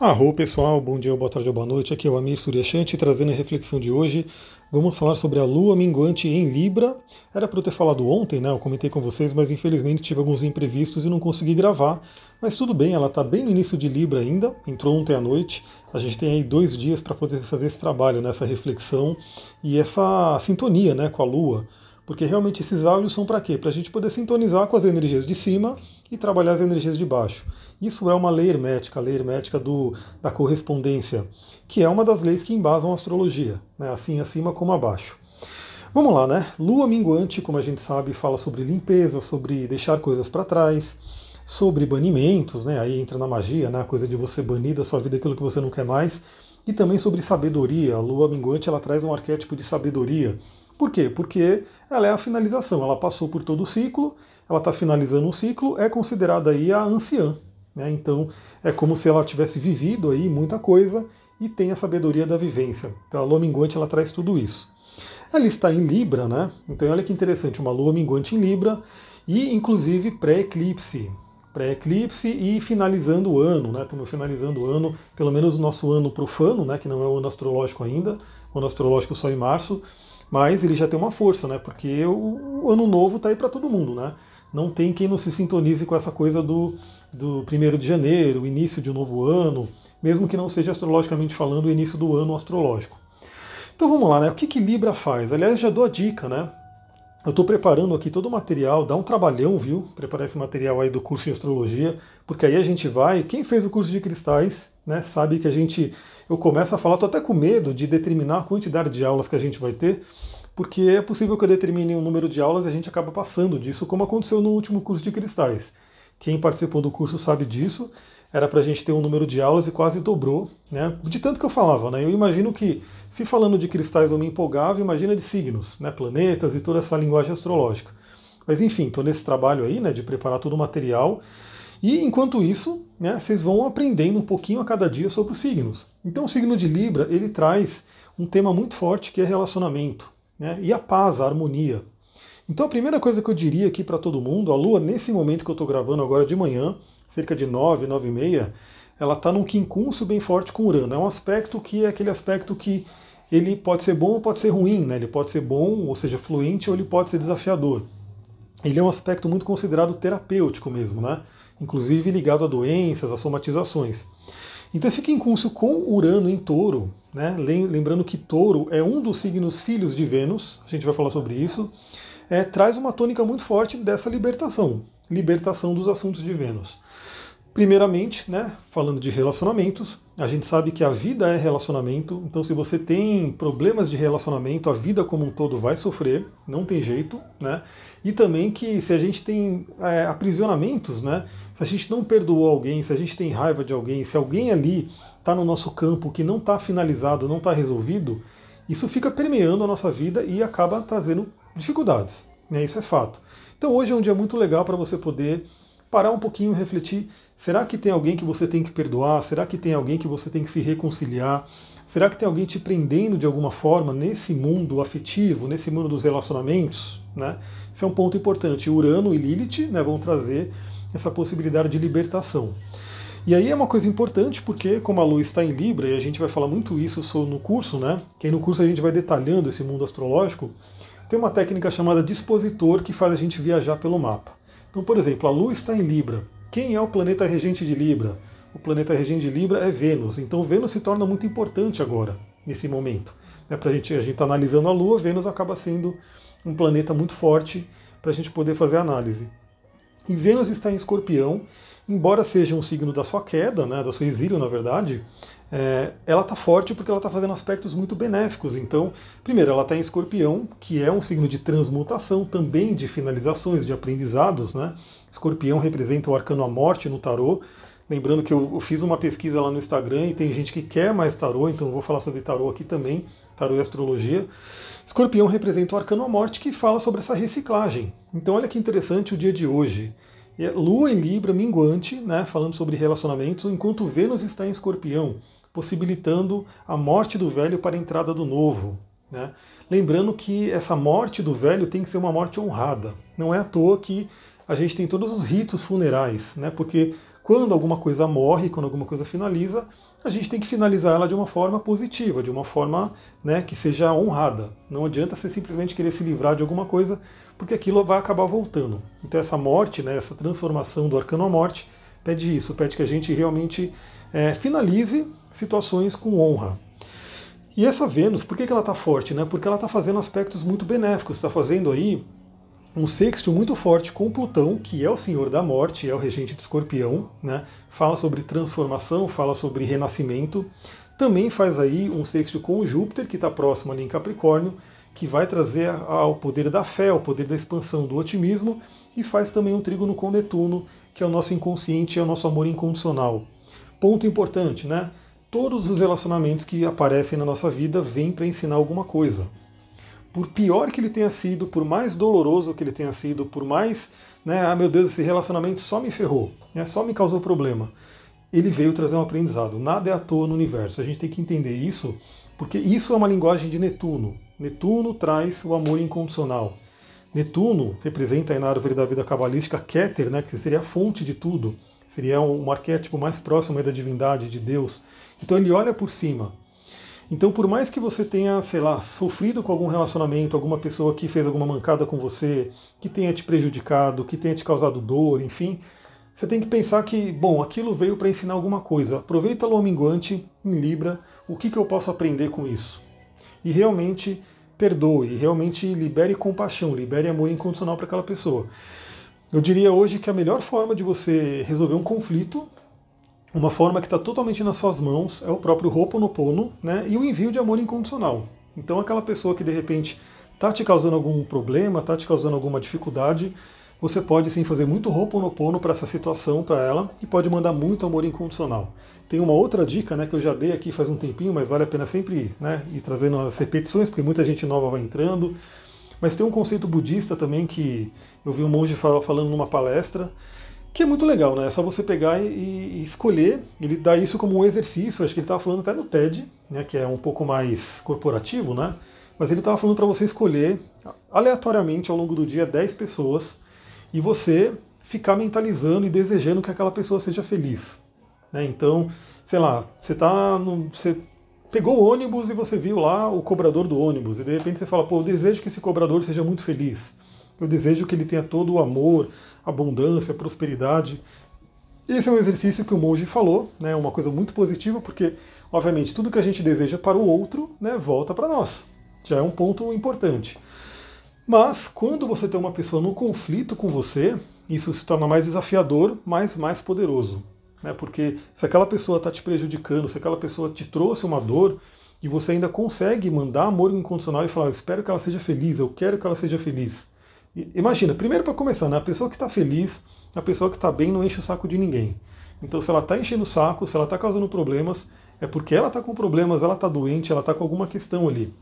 Arro pessoal, bom dia, boa tarde ou boa noite. Aqui é o Amir Suryashanti trazendo a reflexão de hoje. Vamos falar sobre a lua minguante em Libra. Era para eu ter falado ontem, né? Eu comentei com vocês, mas infelizmente tive alguns imprevistos e não consegui gravar. Mas tudo bem, ela está bem no início de Libra ainda, entrou ontem à noite. A gente tem aí dois dias para poder fazer esse trabalho, nessa reflexão e essa sintonia né, com a lua. Porque realmente esses áudios são para quê? Para a gente poder sintonizar com as energias de cima e trabalhar as energias de baixo. Isso é uma lei hermética, a lei hermética do, da correspondência, que é uma das leis que embasam a astrologia, né? assim acima como abaixo. Vamos lá, né? Lua minguante, como a gente sabe, fala sobre limpeza, sobre deixar coisas para trás, sobre banimentos, né? Aí entra na magia, né? A coisa de você banir da sua vida aquilo que você não quer mais. E também sobre sabedoria. A lua minguante ela traz um arquétipo de sabedoria por quê? Porque ela é a finalização, ela passou por todo o ciclo, ela está finalizando um ciclo, é considerada aí a anciã. Né? Então é como se ela tivesse vivido aí muita coisa e tem a sabedoria da vivência. Então a lua minguante ela traz tudo isso. Ela está em Libra, né? Então olha que interessante, uma lua minguante em Libra e inclusive pré-eclipse. Pré-eclipse e finalizando o ano, né? Estamos finalizando o ano, pelo menos o nosso ano profano, né? Que não é o ano astrológico ainda, o ano astrológico só em março mas ele já tem uma força, né? Porque o, ano novo está aí para todo mundo, né? Não tem quem não se sintonize com essa coisa do, do 1 de janeiro, início de um novo ano, mesmo que não seja astrologicamente falando o início do ano astrológico. Então vamos lá, né? O que, que Libra faz? Aliás, já dou a dica, né? Eu estou preparando aqui todo o material, dá um trabalhão, viu? Preparar esse material aí do curso de astrologia, porque aí a gente vai. Quem fez o curso de cristais, né, sabe que a gente. Eu começo a falar, estou até com medo de determinar a quantidade de aulas que a gente vai ter, porque é possível que eu determine um número de aulas e a gente acaba passando disso, como aconteceu no último curso de cristais. Quem participou do curso sabe disso. Era para a gente ter um número de aulas e quase dobrou, né? De tanto que eu falava, né? Eu imagino que se falando de cristais eu me empolgava, imagina de signos, né, planetas e toda essa linguagem astrológica. Mas enfim, estou nesse trabalho aí, né, de preparar todo o material. E enquanto isso, né, vocês vão aprendendo um pouquinho a cada dia sobre os signos. Então o signo de Libra, ele traz um tema muito forte que é relacionamento, né, e a paz, a harmonia. Então a primeira coisa que eu diria aqui para todo mundo, a Lua, nesse momento que eu estou gravando agora de manhã, cerca de 9, 9 e meia, ela está num quincunço bem forte com Urano. É um aspecto que é aquele aspecto que ele pode ser bom ou pode ser ruim, né? Ele pode ser bom, ou seja, fluente, ou ele pode ser desafiador. Ele é um aspecto muito considerado terapêutico mesmo, né? Inclusive ligado a doenças, a somatizações. Então esse quincúncio com Urano em touro, né? lembrando que touro é um dos signos filhos de Vênus, a gente vai falar sobre isso, é, traz uma tônica muito forte dessa libertação, libertação dos assuntos de Vênus. Primeiramente, né, falando de relacionamentos, a gente sabe que a vida é relacionamento, então se você tem problemas de relacionamento, a vida como um todo vai sofrer, não tem jeito, né? E também que se a gente tem é, aprisionamentos, né? Se a gente não perdoou alguém, se a gente tem raiva de alguém, se alguém ali está no nosso campo que não está finalizado, não está resolvido, isso fica permeando a nossa vida e acaba trazendo dificuldades, né? Isso é fato. Então hoje é um dia muito legal para você poder parar um pouquinho refletir Será que tem alguém que você tem que perdoar? Será que tem alguém que você tem que se reconciliar? Será que tem alguém te prendendo de alguma forma nesse mundo afetivo, nesse mundo dos relacionamentos? Né? Esse é um ponto importante. Urano e Lilith né, vão trazer essa possibilidade de libertação. E aí é uma coisa importante porque, como a Lua está em Libra, e a gente vai falar muito isso no curso, né? Que aí no curso a gente vai detalhando esse mundo astrológico, tem uma técnica chamada dispositor que faz a gente viajar pelo mapa. Então, por exemplo, a Lua está em Libra. Quem é o planeta regente de Libra? O planeta regente de Libra é Vênus. Então Vênus se torna muito importante agora, nesse momento. É pra gente, a gente está analisando a Lua, Vênus acaba sendo um planeta muito forte para a gente poder fazer análise. E Vênus está em escorpião, embora seja um signo da sua queda, né, do seu exílio, na verdade, é, ela está forte porque ela está fazendo aspectos muito benéficos. Então, primeiro, ela está em escorpião, que é um signo de transmutação, também de finalizações, de aprendizados. Né? Escorpião representa o arcano a morte no tarô. Lembrando que eu, eu fiz uma pesquisa lá no Instagram e tem gente que quer mais tarô, então eu vou falar sobre tarô aqui também, tarô e astrologia. Escorpião representa o arcano a morte que fala sobre essa reciclagem. Então olha que interessante o dia de hoje. É Lua em Libra, minguante, né, falando sobre relacionamentos, enquanto Vênus está em escorpião possibilitando a morte do velho para a entrada do novo. Né? Lembrando que essa morte do velho tem que ser uma morte honrada. Não é à toa que a gente tem todos os ritos funerais, né? porque quando alguma coisa morre, quando alguma coisa finaliza, a gente tem que finalizar ela de uma forma positiva, de uma forma né, que seja honrada. Não adianta você simplesmente querer se livrar de alguma coisa, porque aquilo vai acabar voltando. Então essa morte, né, essa transformação do arcano à morte, pede isso, pede que a gente realmente é, finalize situações com honra. E essa Vênus, por que, que ela está forte? Né? Porque ela está fazendo aspectos muito benéficos, está fazendo aí um sexto muito forte com Plutão, que é o senhor da morte, é o regente de escorpião, né? fala sobre transformação, fala sobre renascimento. Também faz aí um sexto com Júpiter, que está próximo ali em Capricórnio, que vai trazer ao poder da fé, ao poder da expansão, do otimismo, e faz também um trígono com Netuno, que é o nosso inconsciente, é o nosso amor incondicional. Ponto importante, né? Todos os relacionamentos que aparecem na nossa vida vêm para ensinar alguma coisa. Por pior que ele tenha sido, por mais doloroso que ele tenha sido, por mais, né, ah meu Deus, esse relacionamento só me ferrou, né, só me causou problema, ele veio trazer um aprendizado. Nada é à toa no universo. A gente tem que entender isso, porque isso é uma linguagem de Netuno. Netuno traz o amor incondicional. Netuno representa aí na árvore da vida cabalística Keter, né, que seria a fonte de tudo, seria um arquétipo mais próximo da divindade, de Deus. Então ele olha por cima. Então, por mais que você tenha, sei lá, sofrido com algum relacionamento, alguma pessoa que fez alguma mancada com você, que tenha te prejudicado, que tenha te causado dor, enfim, você tem que pensar que, bom, aquilo veio para ensinar alguma coisa. Aproveita lua minguante em Libra, o que, que eu posso aprender com isso? E realmente perdoe, realmente libere compaixão, libere amor incondicional para aquela pessoa. Eu diria hoje que a melhor forma de você resolver um conflito, uma forma que está totalmente nas suas mãos, é o próprio Ho'oponopono né, e o envio de amor incondicional. Então aquela pessoa que de repente está te causando algum problema, está te causando alguma dificuldade, você pode sim fazer muito Ho'oponopono para essa situação, para ela, e pode mandar muito amor incondicional. Tem uma outra dica né, que eu já dei aqui faz um tempinho, mas vale a pena sempre né, ir trazendo as repetições, porque muita gente nova vai entrando. Mas tem um conceito budista também que eu vi um monge falando numa palestra, que é muito legal, né? É só você pegar e, escolher, ele dá isso como um exercício, acho que ele estava falando até no TED, né, que é um pouco mais corporativo, né? Mas ele estava falando para você escolher aleatoriamente ao longo do dia 10 pessoas e você ficar mentalizando e desejando que aquela pessoa seja feliz. Né? Então, sei lá, você tá no, você pegou o ônibus e você viu lá o cobrador do ônibus e de repente você fala, pô, eu desejo que esse cobrador seja muito feliz. Eu desejo que ele tenha todo o amor, abundância, prosperidade. Esse é um exercício que o monge falou, né? Uma coisa muito positiva, porque obviamente tudo que a gente deseja para o outro, né, volta para nós. Já é um ponto importante. Mas quando você tem uma pessoa no conflito com você, isso se torna mais desafiador, mas mais poderoso. Né? Porque se aquela pessoa está te prejudicando, se aquela pessoa te trouxe uma dor, e você ainda consegue mandar amor incondicional e falar, eu espero que ela seja feliz, eu quero que ela seja feliz. E, imagina, primeiro para começar, né? a pessoa que está feliz, a pessoa que está bem não enche o saco de ninguém. Então se ela está enchendo o saco, se ela está causando problemas, é porque ela está com problemas, ela está doente, ela está com alguma questão ali.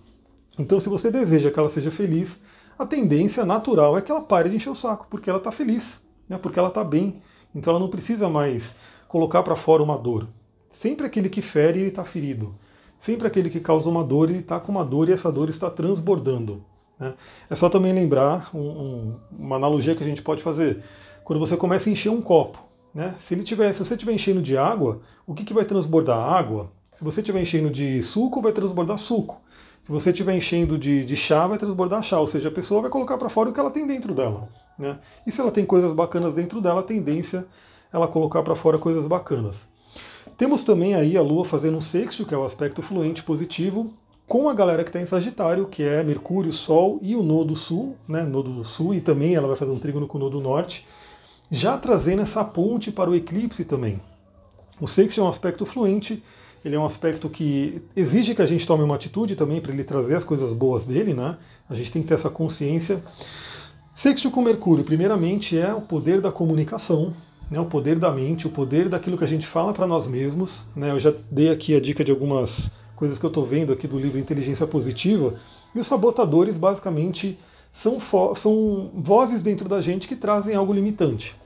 Então se você deseja que ela seja feliz, a tendência natural é que ela pare de encher o saco, porque ela está feliz, né? porque ela está bem. Então ela não precisa mais colocar para fora uma dor. Sempre aquele que fere, ele está ferido. Sempre aquele que causa uma dor, ele está com uma dor e essa dor está transbordando. Né? É só também lembrar um, um, uma analogia que a gente pode fazer. Quando você começa a encher um copo, né? se, ele tiver, se você estiver enchendo de água, o que, que vai transbordar? Água. Se você estiver enchendo de suco, vai transbordar suco. Se você estiver enchendo de, de chá, vai transbordar chá, ou seja, a pessoa vai colocar para fora o que ela tem dentro dela. Né? E se ela tem coisas bacanas dentro dela, a tendência ela colocar para fora coisas bacanas. Temos também aí a Lua fazendo um sexto, que é o aspecto fluente positivo, com a galera que está em Sagitário, que é Mercúrio, Sol e o Nodo Sul, né? Nodo Sul, e também ela vai fazer um trígono com o Nodo Norte, já trazendo essa ponte para o eclipse também. O sexto é um aspecto fluente, ele é um aspecto que exige que a gente tome uma atitude também para ele trazer as coisas boas dele, né? A gente tem que ter essa consciência. Sexto com Mercúrio, primeiramente, é o poder da comunicação, né, o poder da mente, o poder daquilo que a gente fala para nós mesmos. Né? Eu já dei aqui a dica de algumas coisas que eu estou vendo aqui do livro Inteligência Positiva. E os sabotadores, basicamente, são, são vozes dentro da gente que trazem algo limitante.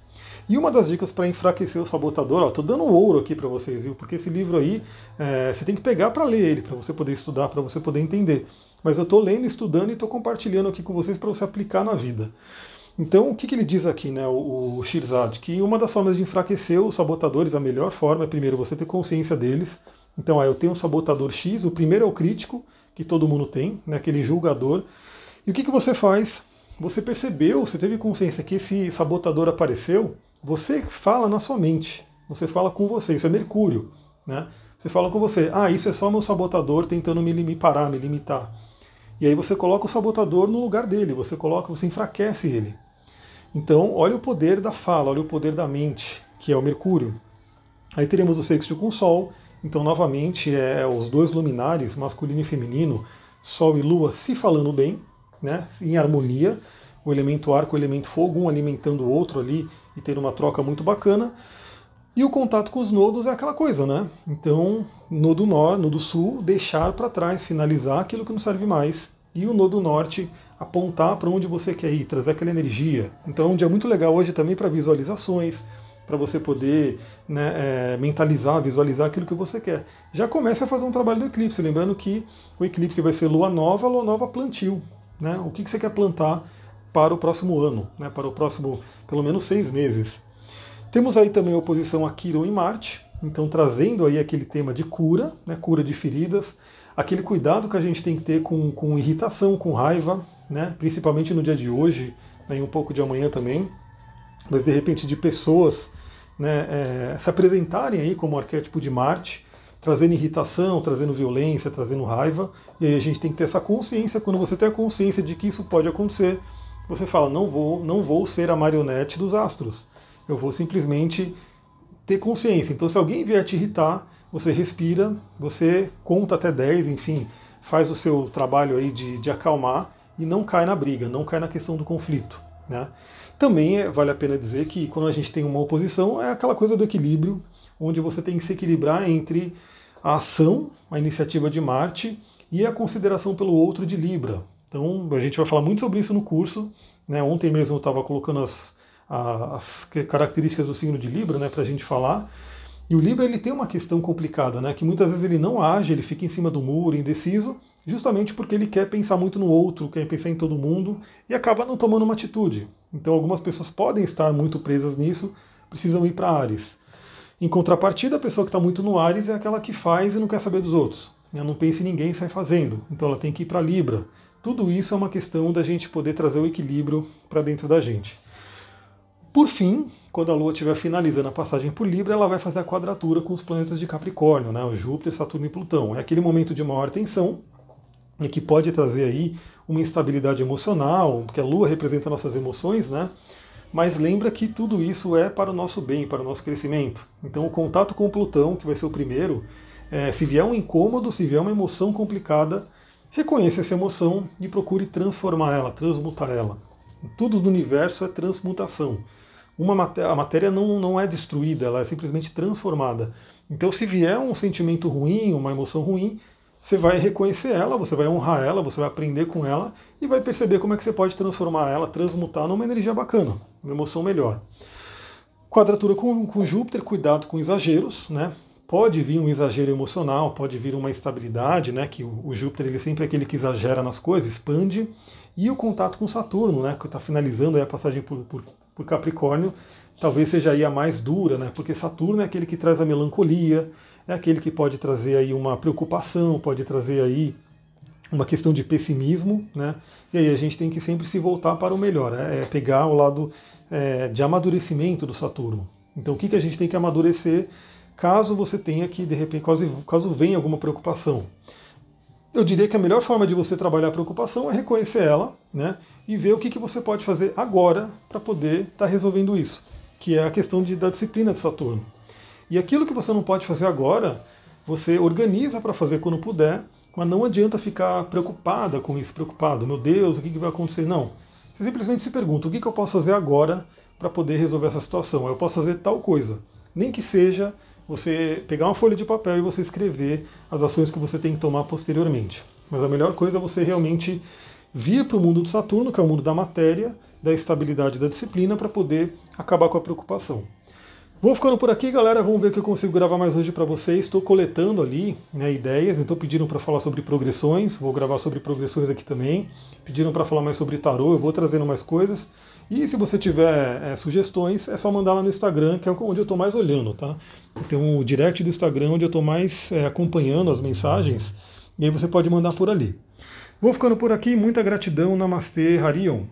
E uma das dicas para enfraquecer o sabotador, ó, tô dando ouro aqui para vocês, viu? Porque esse livro aí é, você tem que pegar para ler ele, para você poder estudar, para você poder entender. Mas eu estou lendo, estudando e estou compartilhando aqui com vocês para você aplicar na vida. Então, o que, que ele diz aqui, né, o, o Shirzad? Que uma das formas de enfraquecer os sabotadores, a melhor forma é primeiro você ter consciência deles. Então, aí eu tenho um sabotador X, o primeiro é o crítico, que todo mundo tem, né, aquele julgador. E o que, que você faz? Você percebeu, você teve consciência que esse sabotador apareceu, você fala na sua mente, você fala com você, isso é Mercúrio. Né? Você fala com você, ah, isso é só meu sabotador tentando me, me parar, me limitar. E aí você coloca o sabotador no lugar dele, você coloca, você enfraquece ele. Então, olha o poder da fala, olha o poder da mente, que é o Mercúrio. Aí teremos o sexto com o Sol. Então, novamente, é os dois luminares, masculino e feminino, Sol e Lua, se falando bem, né, em harmonia. O elemento ar com o elemento fogo, um alimentando o outro ali e tendo uma troca muito bacana. E o contato com os nodos é aquela coisa, né? Então, nodo norte, nodo sul, deixar para trás, finalizar aquilo que não serve mais. E o nodo norte, apontar para onde você quer ir, trazer aquela energia. Então, é um dia muito legal hoje também para visualizações, para você poder né, é, mentalizar, visualizar aquilo que você quer. Já comece a fazer um trabalho do eclipse, lembrando que o eclipse vai ser lua nova, lua nova plantio. Né? O que, que você quer plantar para o próximo ano, né, para o próximo, pelo menos, seis meses. Temos aí também a oposição a Quiron em Marte, então trazendo aí aquele tema de cura, né, cura de feridas, aquele cuidado que a gente tem que ter com, com irritação, com raiva, né, principalmente no dia de hoje, né, e um pouco de amanhã também, mas de repente de pessoas né, é, se apresentarem aí como arquétipo de Marte, trazendo irritação, trazendo violência, trazendo raiva, e aí a gente tem que ter essa consciência, quando você tem a consciência de que isso pode acontecer, você fala, não vou, não vou ser a marionete dos astros eu vou simplesmente ter consciência. Então, se alguém vier te irritar, você respira, você conta até 10, enfim, faz o seu trabalho aí de, de acalmar e não cai na briga, não cai na questão do conflito. Né? Também é, vale a pena dizer que quando a gente tem uma oposição, é aquela coisa do equilíbrio, onde você tem que se equilibrar entre a ação, a iniciativa de Marte, e a consideração pelo outro de Libra. Então, a gente vai falar muito sobre isso no curso. Né? Ontem mesmo eu estava colocando as, as características do signo de Libra, né, para a gente falar. E o Libra ele tem uma questão complicada, né, que muitas vezes ele não age, ele fica em cima do muro, indeciso, justamente porque ele quer pensar muito no outro, quer pensar em todo mundo e acaba não tomando uma atitude. Então algumas pessoas podem estar muito presas nisso, precisam ir para Ares. Em contrapartida, a pessoa que está muito no Ares é aquela que faz e não quer saber dos outros. Ela não pensa em ninguém e sai fazendo. Então ela tem que ir para Libra. Tudo isso é uma questão da gente poder trazer o equilíbrio para dentro da gente. Por fim, quando a Lua estiver finalizando a passagem por Libra, ela vai fazer a quadratura com os planetas de Capricórnio, né? o Júpiter, Saturno e Plutão. É aquele momento de maior tensão e que pode trazer aí uma instabilidade emocional, porque a Lua representa nossas emoções, né? Mas lembra que tudo isso é para o nosso bem, para o nosso crescimento. Então o contato com Plutão, que vai ser o primeiro, é, se vier um incômodo, se vier uma emoção complicada, reconheça essa emoção e procure transformar ela, transmutar ela. Tudo no universo é transmutação uma matéria, a matéria não, não é destruída, ela é simplesmente transformada. Então, se vier um sentimento ruim, uma emoção ruim, você vai reconhecer ela, você vai honrar ela, você vai aprender com ela e vai perceber como é que você pode transformar ela, transmutar numa energia bacana, uma emoção melhor. Quadratura com, com Júpiter, cuidado com exageros, né? Pode vir um exagero emocional, pode vir uma instabilidade, né? Que o, o Júpiter ele é sempre aquele que exagera nas coisas, expande. E o contato com Saturno, né? Que está finalizando a passagem por, por por Capricórnio, talvez seja aí a mais dura, né? Porque Saturno é aquele que traz a melancolia, é aquele que pode trazer aí uma preocupação, pode trazer aí uma questão de pessimismo, né? E aí a gente tem que sempre se voltar para o melhor, né? é pegar o lado é, de amadurecimento do Saturno. Então o que, que a gente tem que amadurecer caso você tenha que, de repente, caso, caso venha alguma preocupação? Eu diria que a melhor forma de você trabalhar a preocupação é reconhecer ela né, e ver o que, que você pode fazer agora para poder estar tá resolvendo isso, que é a questão de, da disciplina de Saturno. E aquilo que você não pode fazer agora, você organiza para fazer quando puder, mas não adianta ficar preocupada com isso, preocupado. Meu Deus, o que, que vai acontecer? Não. Você simplesmente se pergunta: o que, que eu posso fazer agora para poder resolver essa situação? Eu posso fazer tal coisa. Nem que seja você pegar uma folha de papel e você escrever as ações que você tem que tomar posteriormente. Mas a melhor coisa é você realmente vir para o mundo do Saturno, que é o mundo da matéria, da estabilidade da disciplina, para poder acabar com a preocupação. Vou ficando por aqui, galera. Vamos ver o que eu consigo gravar mais hoje para vocês. Estou coletando ali né, ideias, então pediram para falar sobre progressões. Vou gravar sobre progressões aqui também. Pediram para falar mais sobre tarô, eu vou trazendo mais coisas. E se você tiver é, sugestões, é só mandar lá no Instagram, que é onde eu estou mais olhando, tá? Tem um direct do Instagram onde eu estou mais é, acompanhando as mensagens, e aí você pode mandar por ali. Vou ficando por aqui, muita gratidão, Namastê, Harion.